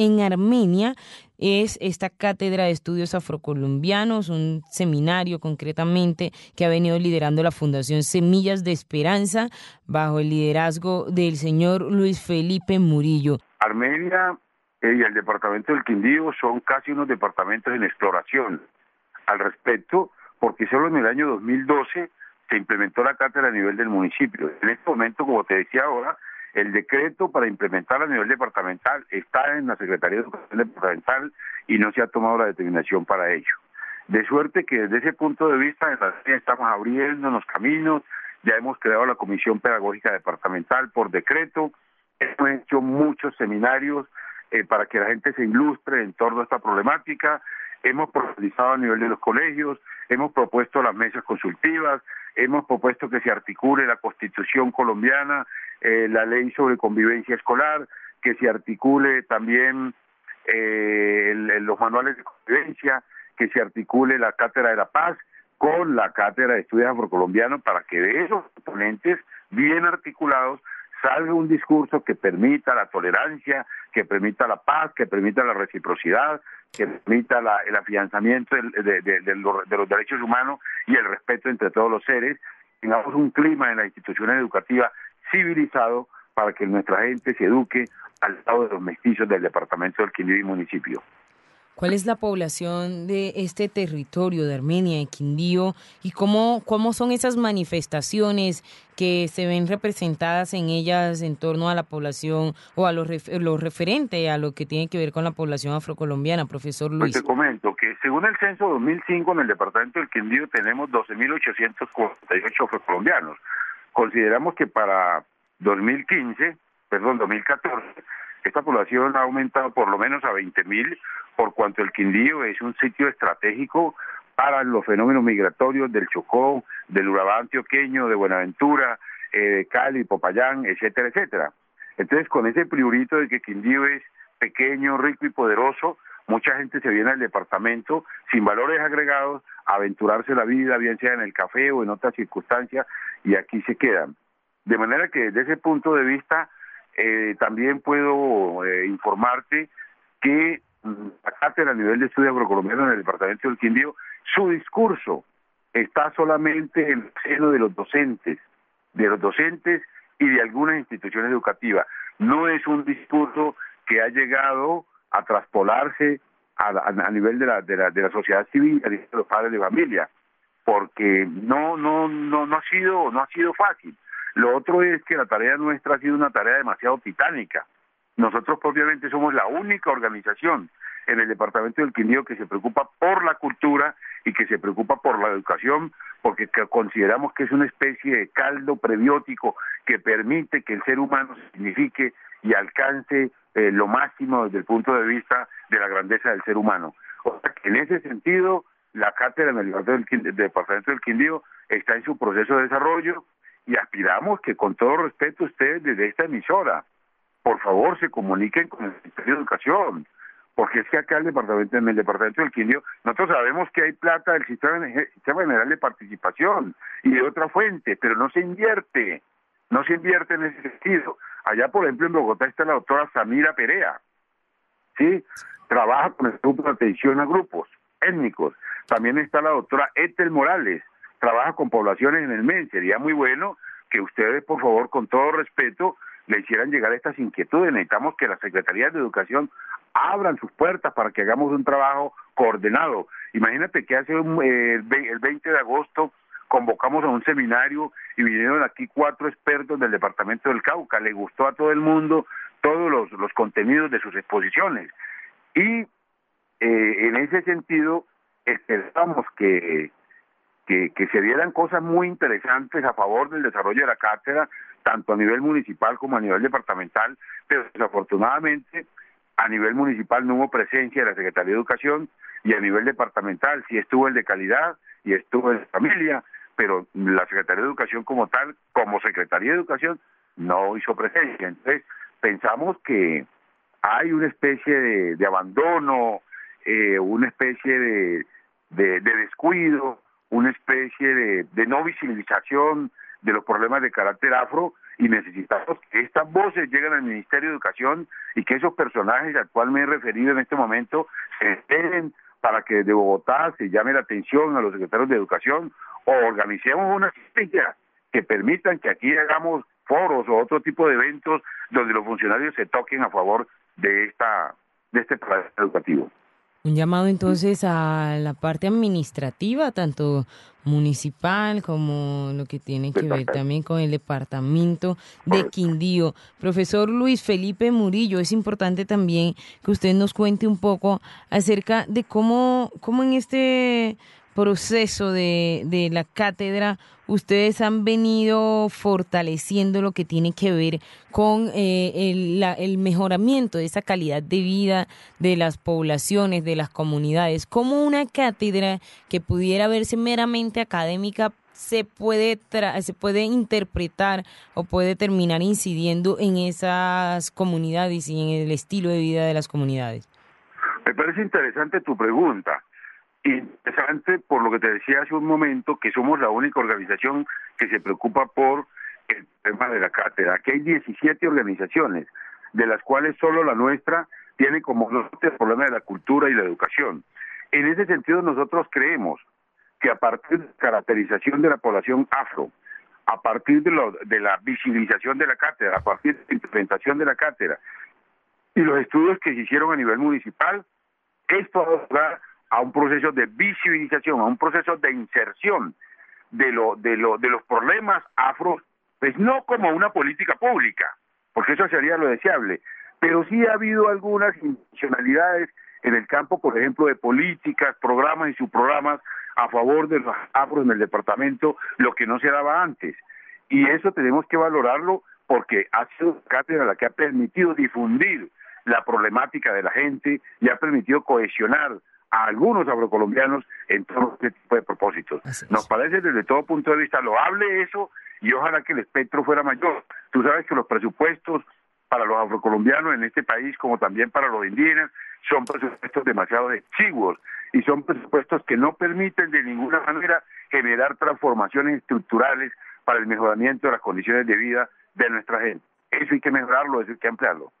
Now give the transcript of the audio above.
en Armenia es esta cátedra de estudios afrocolombianos, un seminario concretamente que ha venido liderando la Fundación Semillas de Esperanza bajo el liderazgo del señor Luis Felipe Murillo. Armenia eh, y el departamento del Quindío son casi unos departamentos en exploración al respecto, porque solo en el año 2012 se implementó la cátedra a nivel del municipio. En este momento, como te decía ahora, el decreto para implementar a nivel departamental está en la Secretaría de Educación Departamental y no se ha tomado la determinación para ello. De suerte que desde ese punto de vista estamos abriendo los caminos, ya hemos creado la Comisión Pedagógica Departamental por decreto, hemos hecho muchos seminarios eh, para que la gente se ilustre en torno a esta problemática, hemos profundizado a nivel de los colegios, hemos propuesto las mesas consultivas, hemos propuesto que se articule la Constitución colombiana, eh, la ley sobre convivencia escolar, que se articule también eh, los manuales de convivencia, que se articule la Cátedra de la Paz con la Cátedra de Estudios Afrocolombianos para que de esos componentes bien articulados salga un discurso que permita la tolerancia, que permita la paz, que permita la reciprocidad, que permita el afianzamiento de, los, derechos humanos y el respeto entre todos los seres, tengamos un clima en las instituciones educativas civilizado para que nuestra gente se eduque al lado de los mestizos del departamento del Quindío y municipio. ¿Cuál es la población de este territorio de Armenia, y Quindío, y cómo, cómo son esas manifestaciones que se ven representadas en ellas en torno a la población o a lo, lo referente a lo que tiene que ver con la población afrocolombiana, profesor Luis? Pues te comento que según el censo 2005 en el departamento del Quindío tenemos 12.848 afrocolombianos. Consideramos que para 2015, perdón, 2014, esta población ha aumentado por lo menos a 20.000, por cuanto el Quindío es un sitio estratégico para los fenómenos migratorios del Chocó, del Urabá antioqueño, de Buenaventura, eh, de Cali, Popayán, etcétera, etcétera. Entonces, con ese priorito de que Quindío es pequeño, rico y poderoso, mucha gente se viene al departamento sin valores agregados a aventurarse la vida, bien sea en el café o en otras circunstancias, y aquí se quedan. De manera que desde ese punto de vista eh, también puedo eh, informarte que mm, la cátedra a nivel de estudio agrocolombiano en el departamento del Quindío, su discurso está solamente en el seno de los docentes, de los docentes y de algunas instituciones educativas. No es un discurso que ha llegado a traspolarse a, nivel de la, de la, de la sociedad civil, de los padres de familia, porque no, no, no, no ha sido, no ha sido fácil. Lo otro es que la tarea nuestra ha sido una tarea demasiado titánica. Nosotros propiamente somos la única organización en el departamento del Quindío que se preocupa por la cultura y que se preocupa por la educación, porque consideramos que es una especie de caldo prebiótico que permite que el ser humano signifique y alcance eh, lo máximo desde el punto de vista de la grandeza del ser humano. O sea que en ese sentido, la cátedra en el departamento del Quindío está en su proceso de desarrollo y aspiramos que con todo respeto ustedes desde esta emisora, por favor se comuniquen con el Ministerio de Educación, porque es que acá el departamento, en el departamento del Quindío, nosotros sabemos que hay plata del sistema, general de participación y de otra fuente, pero no se invierte, no se invierte en ese sentido. Allá, por ejemplo, en Bogotá está la doctora Samira Perea, ¿sí? Trabaja con el grupo de atención a grupos étnicos. También está la doctora Ethel Morales, trabaja con poblaciones en el MEN. Sería muy bueno que ustedes, por favor, con todo respeto, le hicieran llegar estas inquietudes. Necesitamos que las secretarías de educación abran sus puertas para que hagamos un trabajo coordinado. Imagínate que hace eh, el 20 de agosto convocamos a un seminario y vinieron aquí cuatro expertos del departamento del Cauca. Le gustó a todo el mundo todos los, los contenidos de sus exposiciones. Y eh, en ese sentido, esperamos que, que, se dieran cosas muy interesantes a favor del desarrollo de la cátedra, tanto a nivel municipal como a nivel departamental, pero desafortunadamente a nivel municipal no hubo presencia de la Secretaría de Educación y a nivel departamental sí estuvo el de calidad y estuvo el de familia, pero la Secretaría de Educación como tal, como Secretaría de Educación, no hizo presencia. Entonces, pensamos que hay una especie de, abandono, eh, una especie de, descuido, una especie de, no visibilización de los problemas de carácter afro y necesitamos que estas voces lleguen al Ministerio de Educación y que esos personajes al cual me he referido en este momento se enteren para que de Bogotá se llame la atención a los secretarios de Educación o organicemos una estrategia que permitan que aquí hagamos foros o otro tipo de eventos donde los funcionarios se toquen a favor de esta de este plan educativo. Un llamado entonces a la parte administrativa, tanto municipal como lo que tiene que ver también con el departamento de Quindío. Profesor Luis Felipe Murillo, es importante también que usted nos cuente un poco acerca de cómo, cómo en este proceso de, de la cátedra ustedes han venido fortaleciendo lo que tiene que ver con eh, el, el, mejoramiento de esa calidad de vida de las poblaciones, de las comunidades. ¿Cómo una cátedra que pudiera verse meramente académica se puede, se puede interpretar o puede terminar incidiendo en esas comunidades y en el estilo de vida de las comunidades? Me parece interesante tu pregunta interesante por lo que te decía hace un momento, que somos la única organización que se preocupa por el tema de la cátedra. Aquí hay 17 organizaciones, de las cuales solo la nuestra tiene como norte el problema de la cultura y la educación. En ese sentido, nosotros creemos que a partir de la caracterización de la población afro, a partir de, lo, de la visibilización de la cátedra, a partir de la implementación de la cátedra y los estudios que se hicieron a nivel municipal, esto va a a un proceso de visibilización, a un proceso de inserción de, lo, de, lo, de los problemas afro, pues no como una política pública, porque eso sería lo deseable, pero sí ha habido algunas intencionalidades en el campo, por ejemplo, de políticas, programas y subprogramas a favor de los afros en el departamento, lo que no se daba antes. Y eso tenemos que valorarlo porque ha sido cátedra la que ha permitido difundir la problemática de la gente y ha permitido cohesionar a algunos afrocolombianos en todo este tipo de propósitos. Nos parece desde todo punto de vista loable eso y ojalá que el espectro fuera mayor. Tú sabes que los presupuestos para los afrocolombianos en este país, como también para los indígenas, son presupuestos demasiado exiguos y son presupuestos que no permiten de ninguna manera generar transformaciones estructurales para el mejoramiento de las condiciones de vida de nuestra gente. Eso hay que mejorarlo, eso hay que ampliarlo.